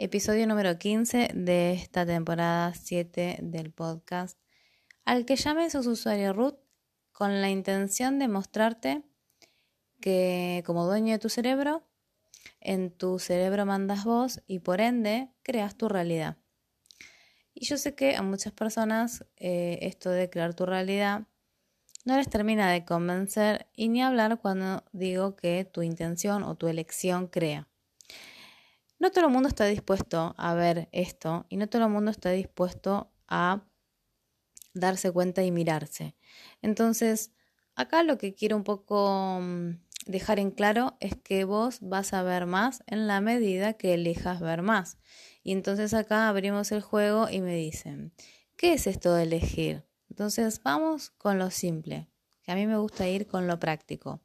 episodio número 15 de esta temporada 7 del podcast, al que llame sos usuario root con la intención de mostrarte que como dueño de tu cerebro, en tu cerebro mandas vos y por ende creas tu realidad. Y yo sé que a muchas personas eh, esto de crear tu realidad no les termina de convencer y ni hablar cuando digo que tu intención o tu elección crea. No todo el mundo está dispuesto a ver esto y no todo el mundo está dispuesto a darse cuenta y mirarse. Entonces, acá lo que quiero un poco mm, dejar en claro es que vos vas a ver más en la medida que elijas ver más. Y entonces acá abrimos el juego y me dicen, ¿qué es esto de elegir? Entonces vamos con lo simple, que a mí me gusta ir con lo práctico.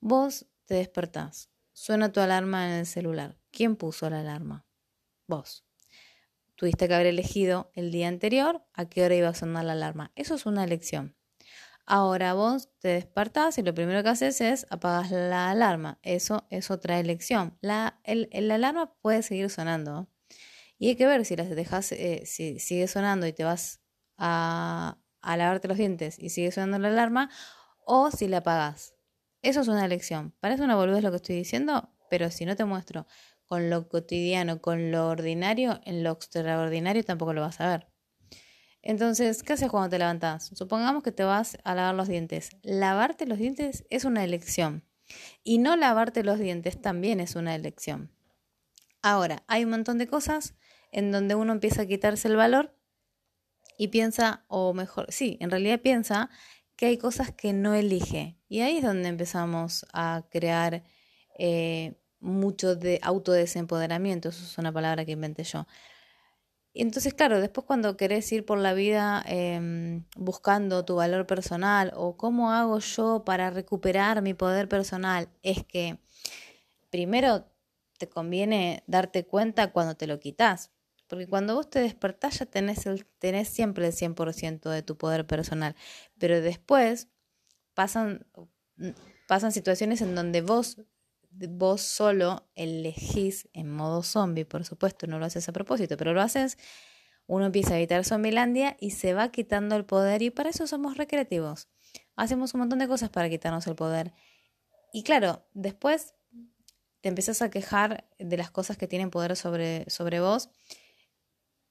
Vos te despertás, suena tu alarma en el celular. ¿Quién puso la alarma? Vos. Tuviste que haber elegido el día anterior a qué hora iba a sonar la alarma. Eso es una elección. Ahora vos te despertás y lo primero que haces es apagas la alarma. Eso es otra elección. La, alarma puede seguir sonando. Y hay que ver si las dejas, eh, si sigue sonando y te vas a, a lavarte los dientes y sigue sonando la alarma, o si la apagas. Eso es una elección. Parece una boludez lo que estoy diciendo, pero si no te muestro con lo cotidiano, con lo ordinario, en lo extraordinario tampoco lo vas a ver. Entonces, ¿qué haces cuando te levantas? Supongamos que te vas a lavar los dientes. Lavarte los dientes es una elección. Y no lavarte los dientes también es una elección. Ahora, hay un montón de cosas en donde uno empieza a quitarse el valor y piensa, o mejor, sí, en realidad piensa que hay cosas que no elige. Y ahí es donde empezamos a crear eh, mucho de autodesempoderamiento, eso es una palabra que inventé yo. Entonces, claro, después cuando querés ir por la vida em, buscando tu valor personal o cómo hago yo para recuperar mi poder personal, es que primero te conviene darte cuenta cuando te lo quitas. Porque cuando vos te despertás ya tenés, el, tenés siempre el 100% de tu poder personal. Pero después pasan, pasan situaciones en donde vos vos solo elegís en modo zombie, por supuesto, no lo haces a propósito, pero lo haces, uno empieza a evitar Zombielandia y se va quitando el poder y para eso somos recreativos. Hacemos un montón de cosas para quitarnos el poder. Y claro, después te empezás a quejar de las cosas que tienen poder sobre, sobre vos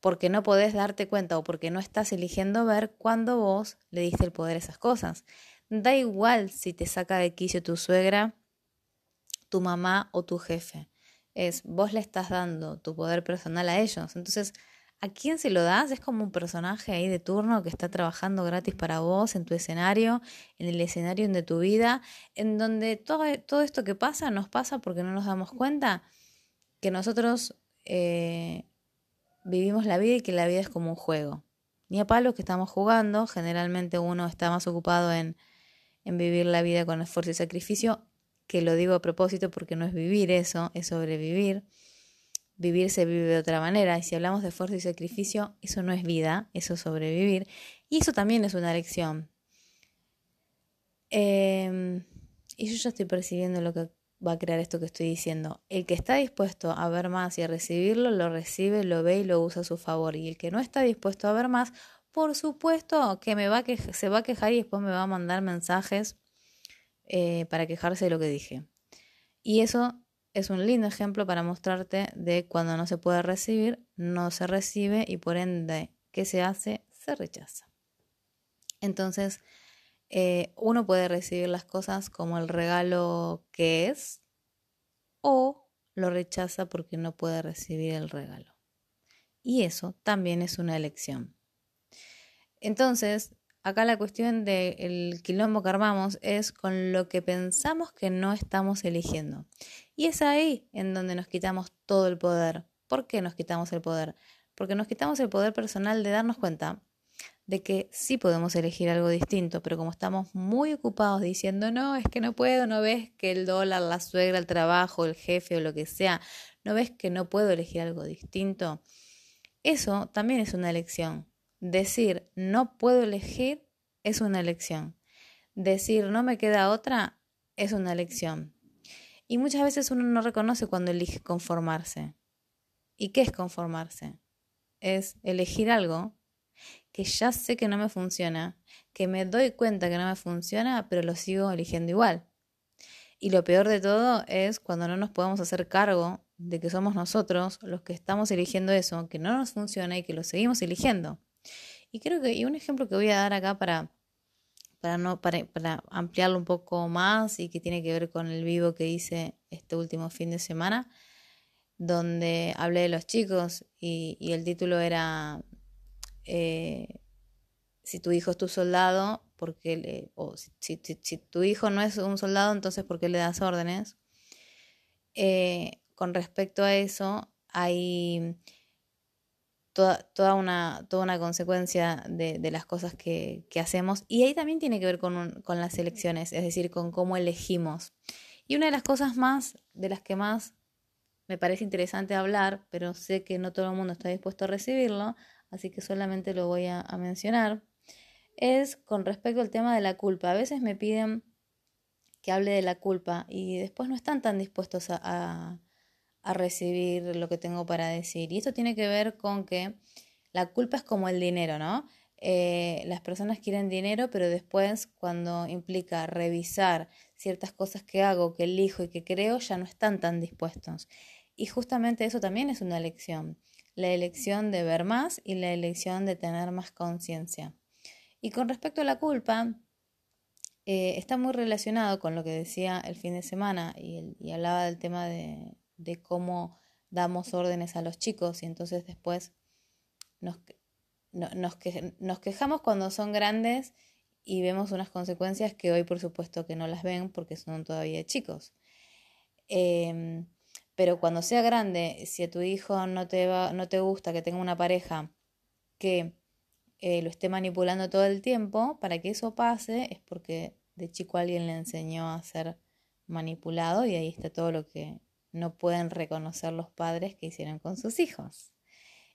porque no podés darte cuenta o porque no estás eligiendo ver cuando vos le diste el poder a esas cosas. Da igual si te saca de quicio tu suegra tu mamá o tu jefe. Es vos le estás dando tu poder personal a ellos. Entonces, ¿a quién se lo das? Es como un personaje ahí de turno que está trabajando gratis para vos en tu escenario, en el escenario de tu vida, en donde todo, todo esto que pasa nos pasa porque no nos damos cuenta que nosotros eh, vivimos la vida y que la vida es como un juego. Ni a palos que estamos jugando, generalmente uno está más ocupado en, en vivir la vida con esfuerzo y sacrificio que lo digo a propósito porque no es vivir eso, es sobrevivir. Vivir se vive de otra manera y si hablamos de esfuerzo y sacrificio, eso no es vida, eso es sobrevivir. Y eso también es una lección. Em, y yo ya estoy percibiendo lo que va a crear esto que estoy diciendo. El que está dispuesto a ver más y a recibirlo, lo recibe, lo ve y lo usa a su favor. Y el que no está dispuesto a ver más, por supuesto que me va que se va a quejar y después me va a mandar mensajes eh, para quejarse de lo que dije. Y eso es un lindo ejemplo para mostrarte de cuando no se puede recibir, no se recibe y por ende, ¿qué se hace? Se rechaza. Entonces, eh, uno puede recibir las cosas como el regalo que es o lo rechaza porque no puede recibir el regalo. Y eso también es una elección. Entonces, acá la cuestión del quilombo que armamos es con lo que pensamos que no estamos eligiendo. Y es ahí en donde nos quitamos todo el poder. ¿Por qué nos quitamos el poder? Porque nos quitamos el poder personal de darnos cuenta de que sí podemos elegir algo distinto, pero como estamos muy ocupados diciendo, no, es que no puedo, no ves que el dólar, la suegra, el trabajo, el jefe o lo que sea, no ves que no puedo elegir algo distinto, eso también es una elección. Decir no puedo elegir es una elección. Decir no me queda otra es una elección. Y muchas veces uno no reconoce cuando elige conformarse. ¿Y qué es conformarse? Es elegir algo que ya sé que no me funciona, que me doy cuenta que no me funciona, pero lo sigo eligiendo igual. Y lo peor de todo es cuando no nos podemos hacer cargo de que somos nosotros los que estamos eligiendo eso, que no nos funciona y que lo seguimos eligiendo. Y creo que y un ejemplo que voy a dar acá para, para, no, para, para ampliarlo un poco más y que tiene que ver con el vivo que hice este último fin de semana, donde hablé de los chicos y, y el título era eh, si tu hijo es tu soldado, porque le, o si, tu hijo no es un soldado, entonces ¿por qué le das órdenes? Eh, con respecto a eso, hay toda, toda, una, toda una consecuencia de, las cosas que, hacemos y ahí también tiene que ver con, con las elecciones, es decir, con cómo elegimos. Y una de las cosas más, de las que más me parece interesante hablar, pero sé que no todo el mundo está dispuesto a recibirlo, así que solamente lo voy a, mencionar, es con respecto al tema de la culpa. A veces me piden que hable de la culpa y después no están tan dispuestos a, recibir lo que tengo para decir. Y esto tiene que ver con que la culpa es como el dinero, ¿no? Eh, las personas quieren dinero, pero después cuando implica revisar ciertas cosas que hago, que elijo y que creo, ya no están tan dispuestos. Y justamente eso también es una elección la elección de ver más y la elección de tener más conciencia. Y con respecto a la culpa, eh, está muy relacionado con lo que decía el fin de semana y, hablaba del tema de, cómo damos órdenes a los chicos y entonces después nos, nos, quejamos cuando son grandes y vemos unas consecuencias que hoy por supuesto que no las ven porque son todavía chicos. Em, pero cuando sea grande, si a tu hijo no te, va, no te gusta que tenga una pareja que eh, lo esté manipulando todo el tiempo, para que eso pase es porque de chico alguien le enseñó a ser manipulado y ahí está todo lo que no pueden reconocer los padres que hicieron con sus hijos.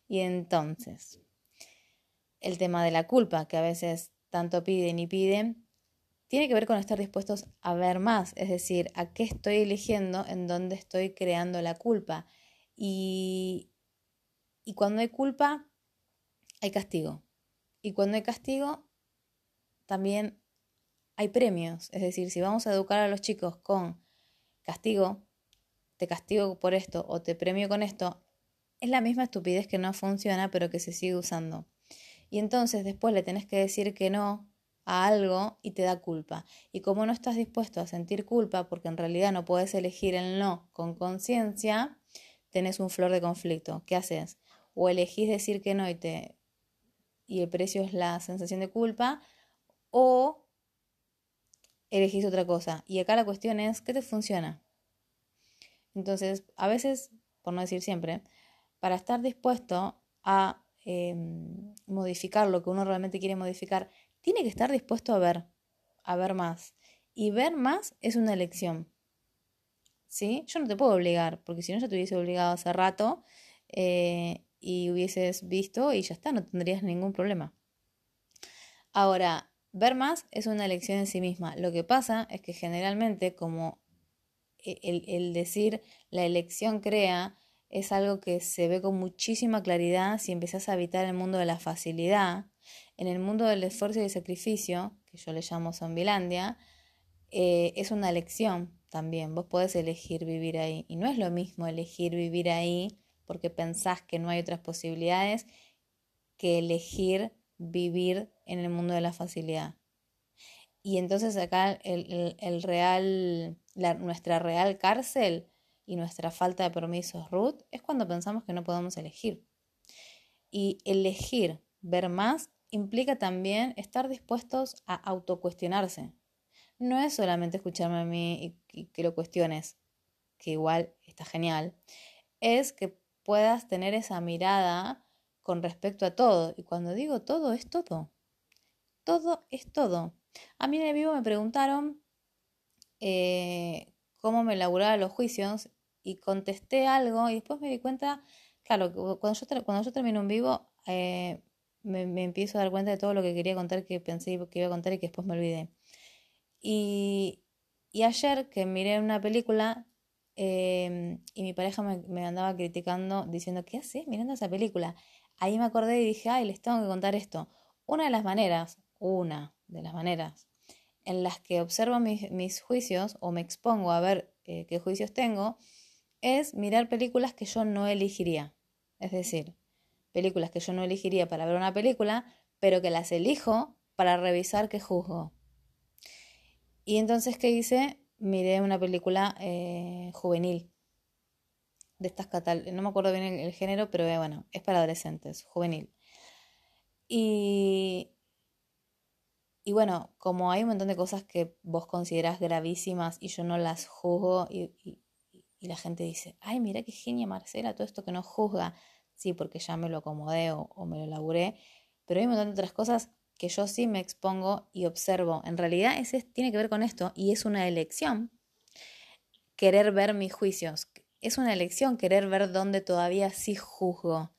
Y entonces, el tema de la culpa, que a veces tanto piden y piden, tiene que ver con estar dispuestos a ver más, es decir, a qué estoy eligiendo, en dónde estoy creando la culpa. Y, y cuando hay culpa, hay castigo. Y cuando hay castigo, también hay premios. Es decir, si vamos a educar a los chicos con castigo, te castigo por esto o te premio con esto, es la misma estupidez que no funciona, pero que se sigue usando. Y entonces después le tenés que decir que no a algo y te da culpa. Y como no estás dispuesto a sentir culpa, porque en realidad no puedes elegir el no con conciencia, tenés un flor de conflicto. ¿Qué haces? O elegís decir que no y, te, y el precio es la sensación de culpa, o elegís otra cosa. Y acá la cuestión es, ¿qué te funciona? Entonces, a veces, por no decir siempre, para estar dispuesto a em, modificar lo que uno realmente quiere modificar, tiene que estar dispuesto a ver, a ver más. Y ver más es una elección. ¿Sí? Yo no te puedo obligar, porque si no ya te hubiese obligado hace rato eh, y hubieses visto y ya está, no tendrías ningún problema. Ahora, ver más es una elección en sí misma. Lo que pasa es que generalmente como e, el, el decir la elección crea es algo que se ve con muchísima claridad si empezás a habitar el mundo de la facilidad en el mundo del esfuerzo y el sacrificio, que yo le llamo Zombilandia, eh, es una elección también. Vos podés elegir vivir ahí. Y no es lo mismo elegir vivir ahí porque pensás que no hay otras posibilidades que elegir vivir en el mundo de la facilidad. Y entonces acá el, real, nuestra real cárcel y nuestra falta de permisos root es cuando pensamos que no podemos elegir. Y elegir ver más implica también estar dispuestos a autocuestionarse. No es solamente escucharme a mí y, que lo cuestiones, que igual está genial, es que puedas tener esa mirada con respecto a todo. Y cuando digo todo, es todo. Todo es todo. A mí en el vivo me preguntaron eh, cómo me elaboraba los juicios y contesté algo y después me di cuenta, claro, cuando yo, cuando termino un vivo, eh, me, empiezo a dar cuenta de todo lo que quería contar, que pensé que iba a contar y que después me olvidé. Y, ayer que miré una película, em, y mi pareja me, andaba criticando diciendo, ¿qué haces mirando esa película? Ahí me acordé y dije, ay, les tengo que contar esto. Una de las maneras, una de las maneras en las que observo mis, juicios o me expongo a ver eh, qué juicios tengo, es mirar películas que yo no elegiría. Es decir, películas que yo no elegiría para ver una película, pero que las elijo para revisar qué juzgo. Y entonces, ¿qué hice? Miré una película eh, juvenil. De estas catal no me acuerdo bien el, género, pero eh, bueno, es para adolescentes, juvenil. Y, y bueno, como hay un montón de cosas que vos considerás gravísimas y yo no las juzgo y, y, la gente dice, ay, mira qué genia Marcela, todo esto que no juzga. Sí, porque ya me lo acomodé o, me lo laburé. Pero hay un montón de otras cosas que yo sí me expongo y observo. En realidad ese tiene que ver con esto y es una elección querer ver mis juicios. Es una elección querer ver dónde todavía sí juzgo.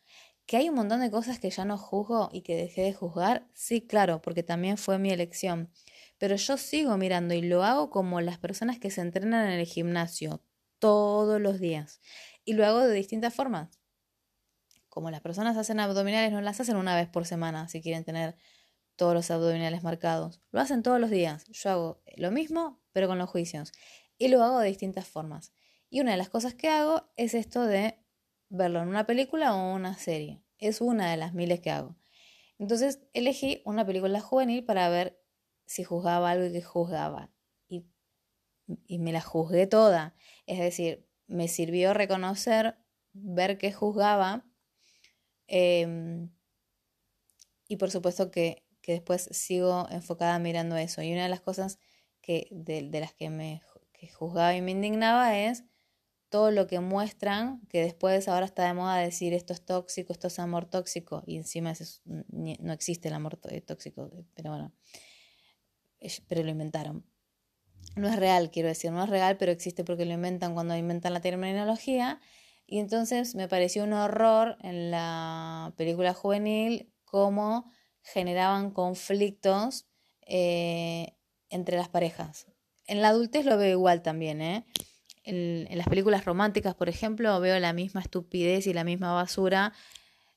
¿Que hay un montón de cosas que ya no juzgo y que dejé de juzgar? Sí, claro, porque también fue mi elección. Pero yo sigo mirando y lo hago como las personas que se entrenan en el gimnasio todos los días. Y lo hago de distintas formas. Como las personas hacen abdominales, no las hacen una vez por semana si quieren tener todos los abdominales marcados. Lo hacen todos los días. Yo hago lo mismo, pero con los juicios. Y lo hago de distintas formas. Y una de las cosas que hago es esto de verlo en una película o una serie. Es una de las miles que hago. Entonces elegí una película juvenil para ver si juzgaba algo que juzgaba. Y, y me la juzgué toda. Es decir, me sirvió reconocer, ver que juzgaba. Em, y por supuesto que, que, después sigo enfocada mirando eso. Y una de las cosas que, de, las que me que juzgaba y me indignaba es todo lo que muestran, que después ahora está de moda decir esto es tóxico, esto es amor tóxico, y encima no existe el amor eh, tóxico, pero bueno, pero lo inventaron. No es real, quiero decir, no es real, pero existe porque lo inventan cuando inventan la terminología. Y entonces me pareció un horror en la película juvenil cómo generaban conflictos eh, entre las parejas. En la adultez lo veo igual también, ¿eh? en, las películas románticas, por ejemplo, veo la misma estupidez y la misma basura,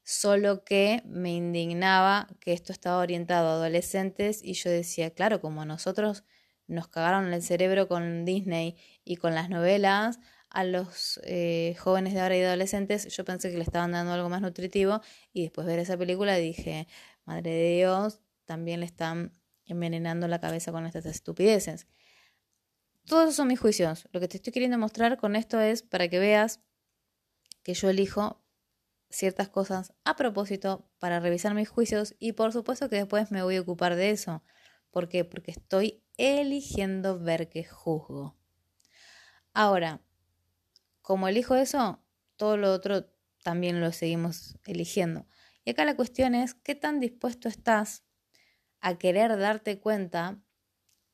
solo que me indignaba que esto estaba orientado a adolescentes y yo decía, claro, como a nosotros nos cagaron el cerebro con Disney y con las novelas, a los eh, jóvenes de ahora y adolescentes, yo pensé que le estaban dando algo más nutritivo y después ver esa película dije, madre de Dios, también le están envenenando la cabeza con estas estupideces. Todos son mis juicios. Lo que te estoy queriendo mostrar con esto es para que veas que yo elijo ciertas cosas a propósito para revisar mis juicios y por supuesto que después me voy a ocupar de eso. ¿Por qué? Porque estoy eligiendo ver que juzgo. Ahora, como elijo eso, todo lo otro también lo seguimos eligiendo. Y acá la cuestión es, ¿qué tan dispuesto estás a querer darte cuenta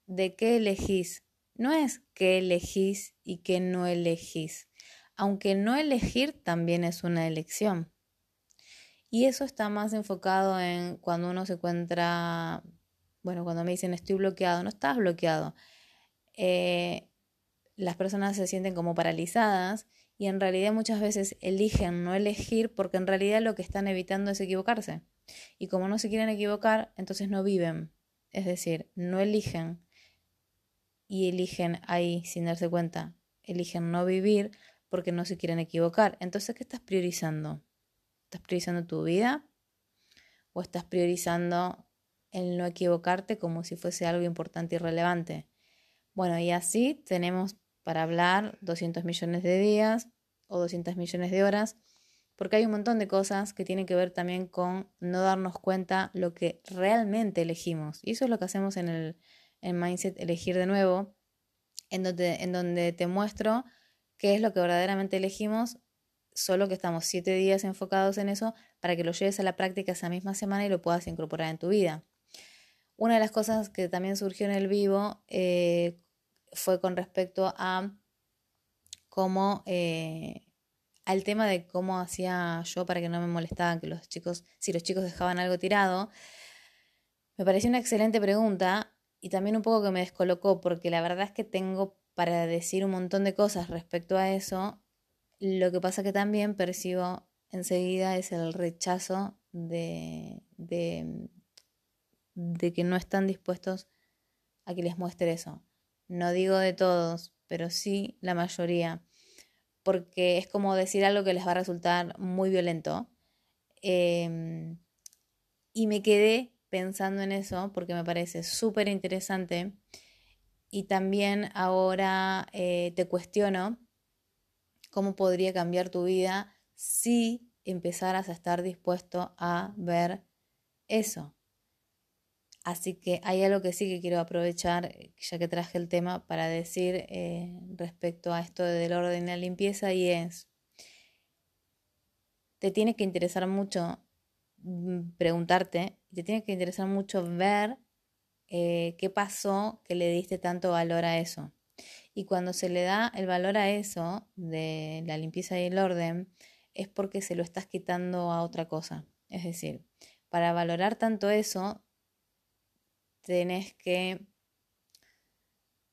de qué elegís no es que elegís y que no elegís, aunque no elegir también es una elección. Y eso está más enfocado en cuando uno se encuentra, bueno, cuando me dicen estoy bloqueado, no estás bloqueado. Eh, las personas se sienten como paralizadas y en realidad muchas veces eligen no elegir porque en realidad lo que están evitando es equivocarse. Y como no se quieren equivocar, entonces no viven. Es decir, no eligen y eligen ahí sin darse cuenta, eligen no vivir porque no se quieren equivocar. Entonces, ¿qué estás priorizando? ¿Estás priorizando tu vida o estás priorizando el no equivocarte como si fuese algo importante y relevante? Bueno, y así tenemos para hablar 200 millones de días o 200 millones de horas, porque hay un montón de cosas que tienen que ver también con no darnos cuenta lo que realmente elegimos. Y eso es lo que hacemos en el en Mindset Elegir de nuevo, en donde, en donde te muestro qué es lo que verdaderamente elegimos, solo que estamos siete días enfocados en eso para que lo lleves a la práctica esa misma semana y lo puedas incorporar en tu vida. Una de las cosas que también surgió en el vivo eh, fue con respecto a cómo, eh, al tema de cómo hacía yo para que no me molestaban que los chicos, si los chicos dejaban algo tirado. Me pareció una excelente pregunta y también un poco que me descolocó porque la verdad es que tengo para decir un montón de cosas respecto a eso, lo que pasa que también percibo enseguida es el rechazo de, de, de que no están dispuestos a que les muestre eso. No digo de todos, pero sí la mayoría, porque es como decir algo que les va a resultar muy violento. Em, y me quedé pensando en eso porque me parece súper interesante y también ahora eh, te cuestiono cómo podría cambiar tu vida si empezaras a estar dispuesto a ver eso. Así que hay algo que sí que quiero aprovechar, eh, ya que traje el tema, para decir eh, respecto a esto del orden y la limpieza, y es, te tiene que interesar mucho mm, preguntarte, te tiene que interesar mucho ver eh, qué pasó que le diste tanto valor a eso. Y cuando se le da el valor a eso, de la limpieza y el orden, es porque se lo estás quitando a otra cosa. Es decir, para valorar tanto eso, tenés que,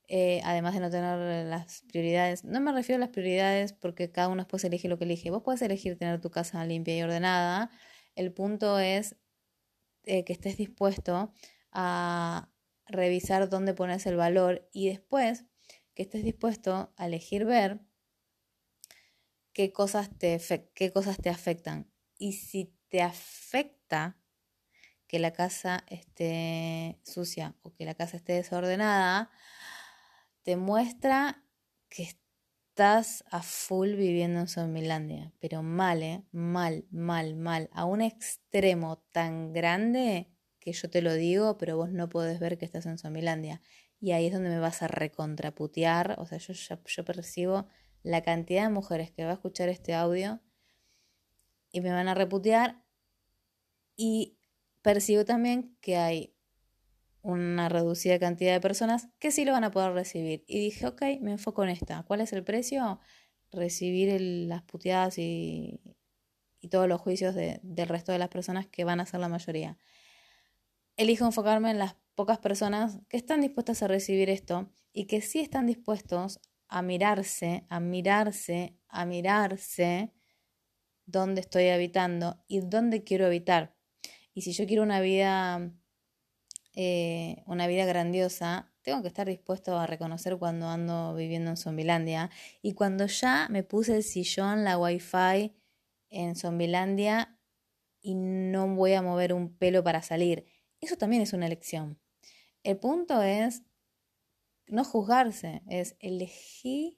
eh, además de no tener las prioridades, no me refiero a las prioridades porque cada uno después elige lo que elige. Vos puedes elegir tener tu casa limpia y ordenada. El punto es eh, que estés dispuesto a revisar dónde pones el valor y después que estés dispuesto a elegir ver qué cosas te, qué cosas te afectan. Y si te afecta que la casa esté sucia o que la casa esté desordenada, te muestra que estás a full viviendo en Sommilandia, pero mal, ¿eh? mal, mal, mal, a un extremo tan grande que yo te lo digo, pero vos no podés ver que estás en Sommilandia. Y ahí es donde me vas a recontraputear, o sea, yo, yo percibo la cantidad de mujeres que va a escuchar este audio y me van a reputear y percibo también que hay una reducida cantidad de personas que sí lo van a poder recibir. Y dije, ok, me enfoco en esta. ¿Cuál es el precio? Recibir las puteadas y, todos los juicios del resto de las personas que van a ser la mayoría. Elijo enfocarme en las pocas personas que están dispuestas a recibir esto y que sí están dispuestos a mirarse, a mirarse, a mirarse dónde estoy habitando y dónde quiero habitar. Y si yo quiero una vida, eh, una vida grandiosa, tengo que estar dispuesto a reconocer cuando ando viviendo en Zombilandia. Y cuando ya me puse el sillón, la wifi en Zombilandia y no voy a mover un pelo para salir. Eso también es una elección. El punto es no juzgarse, es elegir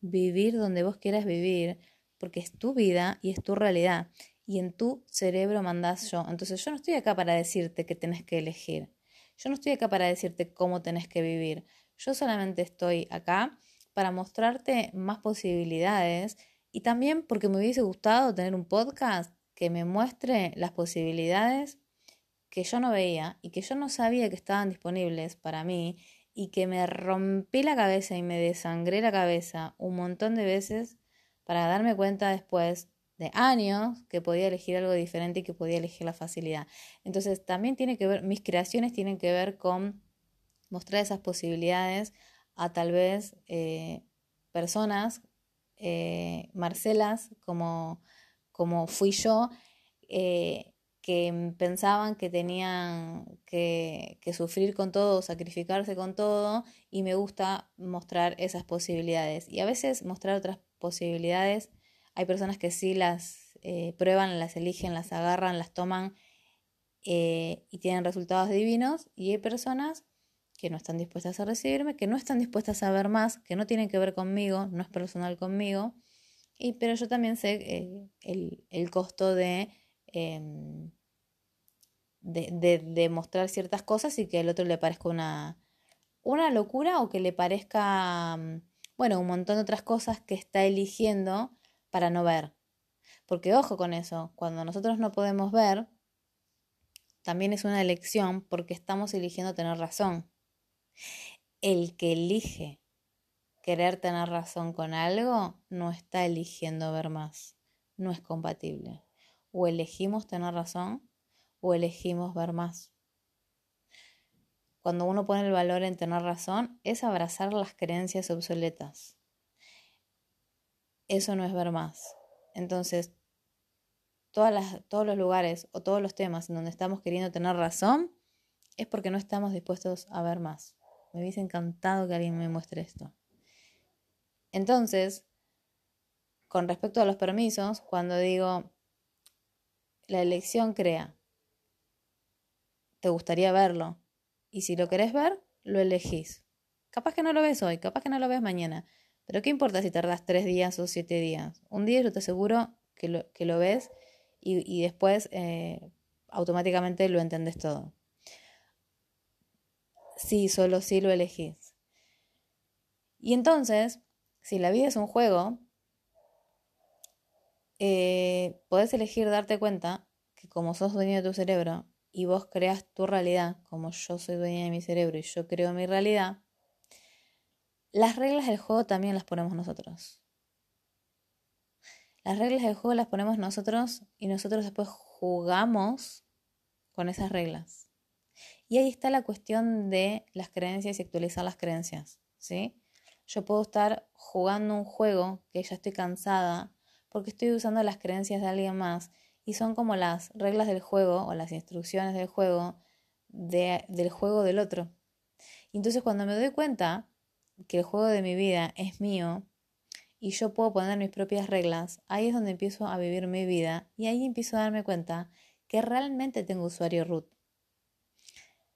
vivir donde vos quieras vivir, porque es tu vida y es tu realidad y en tu cerebro mandás yo. Entonces yo no estoy acá para decirte que tenés que elegir. Yo no estoy acá para decirte cómo tenés que vivir. Yo solamente estoy acá para mostrarte más posibilidades y también porque me hubiese gustado tener un podcast que me muestre las posibilidades que yo no veía y que yo no sabía que estaban disponibles para mí y que me rompí la cabeza y me desangré la cabeza un montón de veces para darme cuenta después de años que podía elegir algo diferente y que podía elegir la facilidad. Entonces también tiene que ver, mis creaciones tienen que ver con mostrar esas posibilidades a tal vez eh, personas, eh, Marcelas, como, como fui yo, eh, que pensaban que tenían que, que, sufrir con todo, sacrificarse con todo, y me gusta mostrar esas posibilidades. Y a veces mostrar otras posibilidades hay personas que sí las eh, prueban, las eligen, las agarran, las toman eh, y tienen resultados divinos. Y hay personas que no están dispuestas a recibirme, que no están dispuestas a ver más, que no tienen que ver conmigo, no es personal conmigo. Y, pero yo también sé eh, el, costo de, em, de, de, de, mostrar ciertas cosas y que al otro le parezca una, una locura o que le parezca, mm, bueno, un montón de otras cosas que está eligiendo para no ver. Porque ojo con eso, cuando nosotros no podemos ver, también es una elección porque estamos eligiendo tener razón. El que elige querer tener razón con algo no está eligiendo ver más. No es compatible. O elegimos tener razón o elegimos ver más. cuando uno pone el valor en tener razón, es abrazar las creencias obsoletas. Eso no es ver más. Entonces, todas todos los lugares o todos los temas en donde estamos queriendo tener razón, es porque no estamos dispuestos a ver más. Me hubiese encantado que alguien me muestre esto. Entonces, con respecto a los permisos, cuando digo la elección crea, te gustaría verlo. Y si lo querés ver, lo elegís. Capaz que no lo ves hoy, capaz que no lo ves mañana. Pero ¿qué importa si tardas tres días o siete días? Un día yo te aseguro que lo, que lo ves y, después eh, automáticamente lo entendés todo. Sí, solo sí lo elegís. Y entonces, si la vida es un juego, eh, podés elegir darte cuenta que como sos dueño de tu cerebro y vos creas tu realidad, como yo soy dueña de mi cerebro y yo creo mi realidad, las reglas del juego también las ponemos nosotros. Las reglas del juego las ponemos nosotros y nosotros después jugamos con esas reglas. Y ahí está la cuestión de las creencias y actualizar las creencias, ¿sí? Yo puedo estar jugando un juego que ya estoy cansada porque estoy usando las creencias de alguien más y son como las reglas del juego o las instrucciones del juego del juego del otro. Entonces cuando me doy cuenta que el juego de mi vida es mío y yo puedo poner mis propias reglas, ahí es donde empiezo a vivir mi vida y ahí empiezo a darme cuenta que realmente tengo usuario root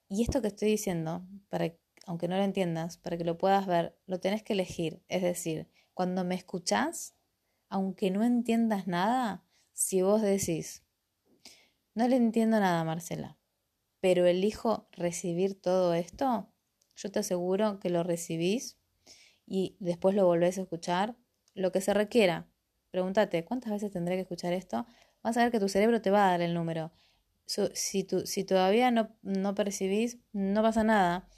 y esto que estoy diciendo, para, aunque no lo entiendas, para que lo puedas ver, lo tenés que elegir. Es decir, cuando me escuchás, aunque no entiendas nada, si vos decís, no le entiendo nada, Marcela, pero elijo recibir todo esto, yo te aseguro que lo recibís y después lo volvés a escuchar, lo que se requiera. Pregúntate, ¿cuántas veces tendré que escuchar esto? Vas a ver que tu cerebro te va a dar el número si, si todavía no, no percibís, no pasa nada.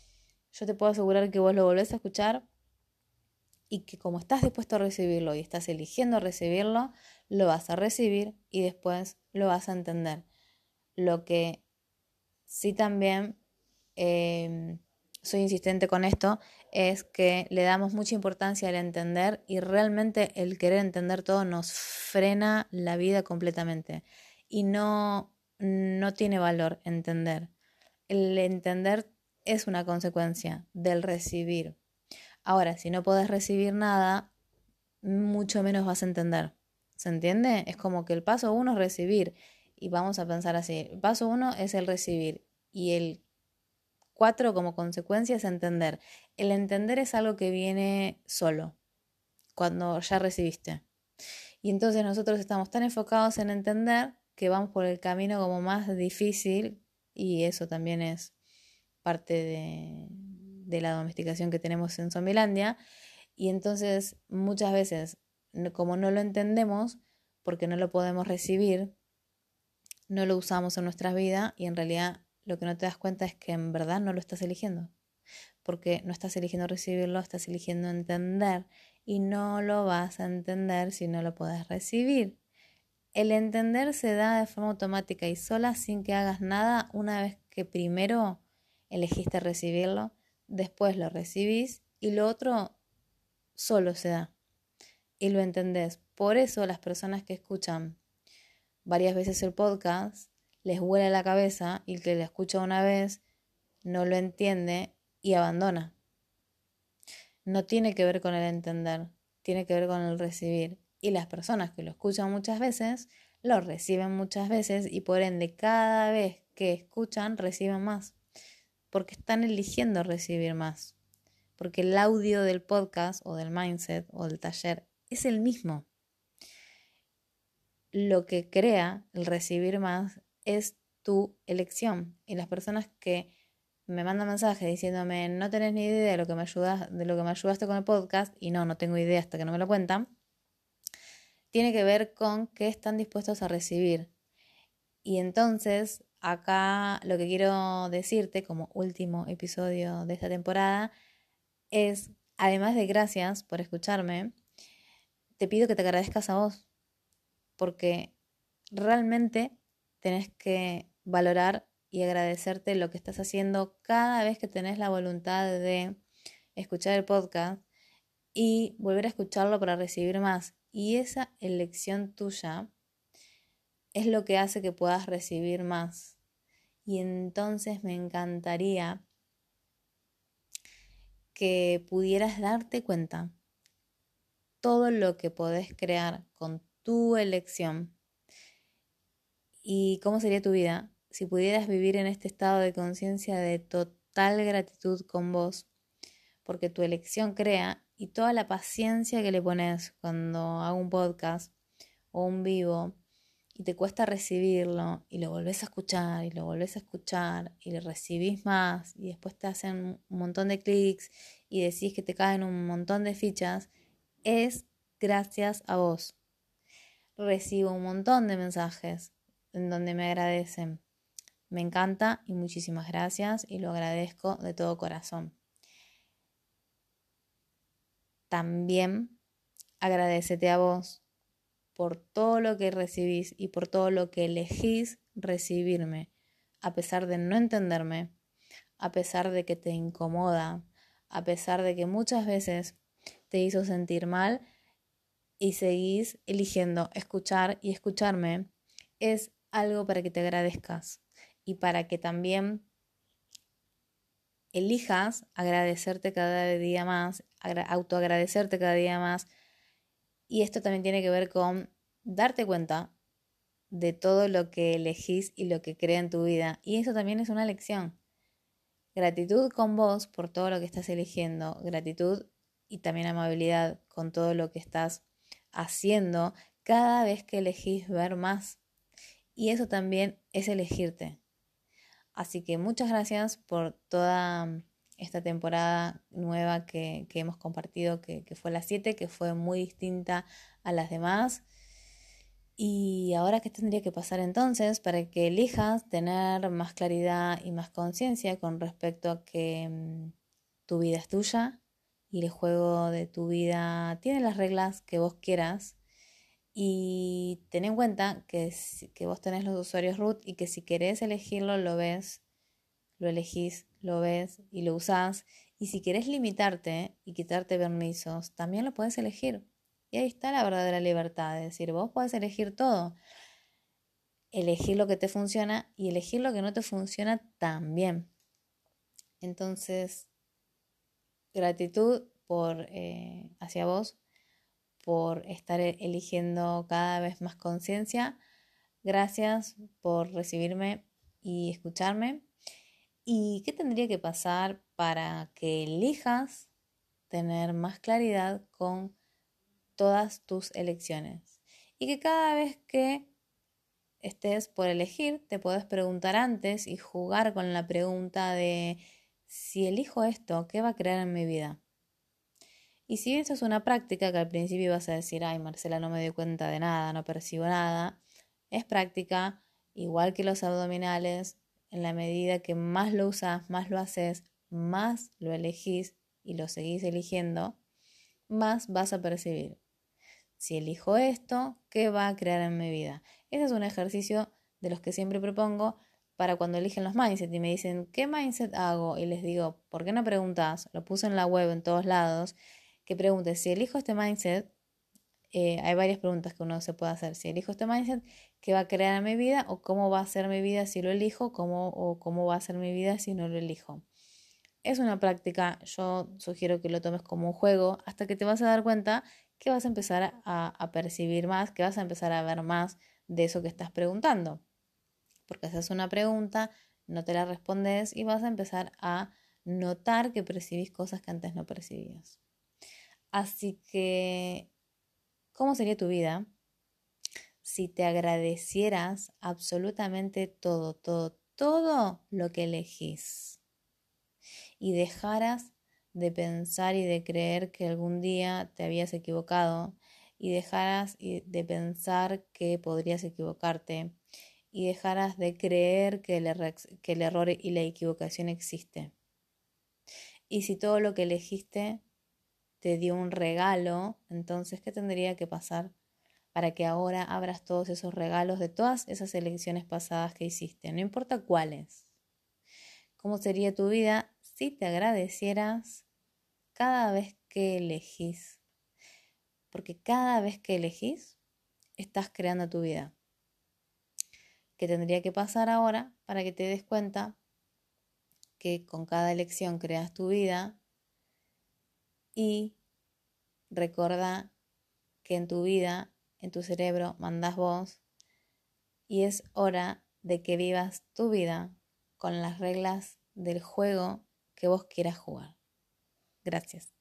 Yo te puedo asegurar que vos lo volvés a escuchar y que como estás dispuesto a recibirlo y estás eligiendo recibirlo, lo vas a recibir y después lo vas a entender. Lo que sí también em, soy insistente con esto es que le damos mucha importancia al entender y realmente el querer entender todo nos frena la vida completamente. Y no, no tiene valor entender. El entender es una consecuencia del recibir. Ahora, si no podés recibir nada, mucho menos vas a entender. ¿Se entiende? Es como que el paso uno es recibir. Y vamos a pensar así. El paso uno es el recibir. Y el cuatro como consecuencia es entender. El entender es algo que viene solo, cuando ya recibiste. Y entonces nosotros estamos tan enfocados en entender que vamos por el camino como más difícil y eso también es parte de, de la domesticación que tenemos en Zombielandia. Y entonces muchas veces, como no lo entendemos, porque no lo podemos recibir, no lo usamos en nuestras vidas y en realidad lo que no te das cuenta es que en verdad no lo estás eligiendo. Porque no estás eligiendo recibirlo, estás eligiendo entender y no lo vas a entender si no lo puedes recibir. El entender se da de forma automática y sola sin que hagas nada una vez que primero elegiste recibirlo, después lo recibís y lo otro solo se da y lo entendés. Por eso las personas que escuchan varias veces el podcast les huele la cabeza y el que lo escucha una vez no lo entiende y abandona. No tiene que ver con el entender, tiene que ver con el recibir y las personas que lo escuchan muchas veces lo reciben muchas veces y por ende cada vez que escuchan reciben más porque están eligiendo recibir más porque el audio del podcast o del mindset o del taller es el mismo lo que crea el recibir más es tu elección y las personas que me mandan mensajes diciéndome no tenés ni idea de lo que me ayudas de lo que me ayudaste con el podcast y no no tengo idea hasta que no me lo cuentan tiene que ver con qué están dispuestos a recibir. Y entonces, acá lo que quiero decirte como último episodio de esta temporada es, además de gracias por escucharme, te pido que te agradezcas a vos, porque realmente tenés que valorar y agradecerte lo que estás haciendo cada vez que tenés la voluntad de escuchar el podcast y volver a escucharlo para recibir más. Y esa elección tuya es lo que hace que puedas recibir más. Y entonces me encantaría que pudieras darte cuenta todo lo que podés crear con tu elección y cómo sería tu vida si pudieras vivir en este estado de conciencia de total gratitud con vos, porque tu elección crea y toda la paciencia que le pones cuando hago un podcast o un vivo y te cuesta recibirlo y lo volvés a escuchar y lo volvés a escuchar y le recibís más y después te hacen un montón de clics y decís que te caen un montón de fichas, es gracias a vos. Recibo un montón de mensajes en donde me agradecen. Me encanta y muchísimas gracias y lo agradezco de todo corazón. También agradecete a vos por todo lo que recibís y por todo lo que elegís recibirme, a pesar de no entenderme, a pesar de que te incomoda, a pesar de que muchas veces te hizo sentir mal y seguís eligiendo escuchar y escucharme, es algo para que te agradezcas y para que también elijas agradecerte cada día más, autoagradecerte cada día más. Y esto también tiene que ver con darte cuenta de todo lo que elegís y lo que crea en tu vida. Y eso también es una lección. Gratitud con vos por todo lo que estás eligiendo. Gratitud y también amabilidad con todo lo que estás haciendo cada vez que elegís ver más. Y eso también es elegirte. Así que muchas gracias por toda esta temporada nueva que, hemos compartido, que, que fue la 7, que fue muy distinta a las demás. Y ahora, ¿qué tendría que pasar entonces para que elijas tener más claridad y más conciencia con respecto a que mm, tu vida es tuya y el juego de tu vida tiene las reglas que vos quieras? Y ten en cuenta que, que vos tenés los usuarios root y que si querés elegirlo, lo ves, lo elegís, lo ves y lo usás. Y si querés limitarte y quitarte permisos, también lo puedes elegir. Y ahí está la verdadera libertad, es decir, vos podés elegir todo. Elegir lo que te funciona y elegir lo que no te funciona también. Entonces, gratitud por eh, hacia vos por estar e-, eligiendo cada vez más conciencia. Gracias por recibirme y escucharme. ¿Y qué tendría que pasar para que elijas tener más claridad con todas tus elecciones? Y que cada vez que estés por elegir, te puedes preguntar antes y jugar con la pregunta de si elijo esto, ¿qué va a crear en mi vida? Y si eso es una práctica que al principio vas a decir, ay Marcela, no me doy cuenta de nada, no percibo nada, es práctica, igual que los abdominales, en la medida que más lo usas, más lo haces, más lo elegís y lo seguís eligiendo, más vas a percibir. Si elijo esto, ¿qué va a crear en mi vida? Ese es un ejercicio de los que siempre propongo para cuando eligen los mindset y me dicen, ¿qué mindset hago? Y les digo, ¿por qué no preguntas? Lo puse en la web en todos lados que pregunte si elijo este mindset, eh, hay varias preguntas que uno se puede hacer. Si elijo este mindset, ¿qué va a crear mi vida? ¿O cómo va a ser mi vida si lo elijo? ¿Cómo, ¿O cómo va a ser mi vida si no lo elijo? Es una práctica, yo sugiero que lo tomes como un juego hasta que te vas a dar cuenta que vas a empezar a, a percibir más, que vas a empezar a ver más de eso que estás preguntando. Porque haces una pregunta, no te la respondes y vas a empezar a notar que percibís cosas que antes no percibías. Así que, ¿cómo sería tu vida si te agradecieras absolutamente todo, todo, todo lo que elegís? Y dejaras de pensar y de creer que algún día te habías equivocado y dejaras de pensar que podrías equivocarte y dejaras de creer que el, error y la equivocación existe. Y si todo lo que elegiste te dio un regalo, entonces, ¿qué tendría que pasar para que ahora abras todos esos regalos de todas esas elecciones pasadas que hiciste, no importa cuáles. ¿Cómo sería tu vida si te agradecieras cada vez que elegís? Porque cada vez que elegís, estás creando tu vida. ¿Qué tendría que pasar ahora para que te des cuenta que con cada elección creas tu vida y recuerda que en tu vida en tu cerebro mandas vos y es hora de que vivas tu vida con las reglas del juego que vos quieras jugar. Gracias.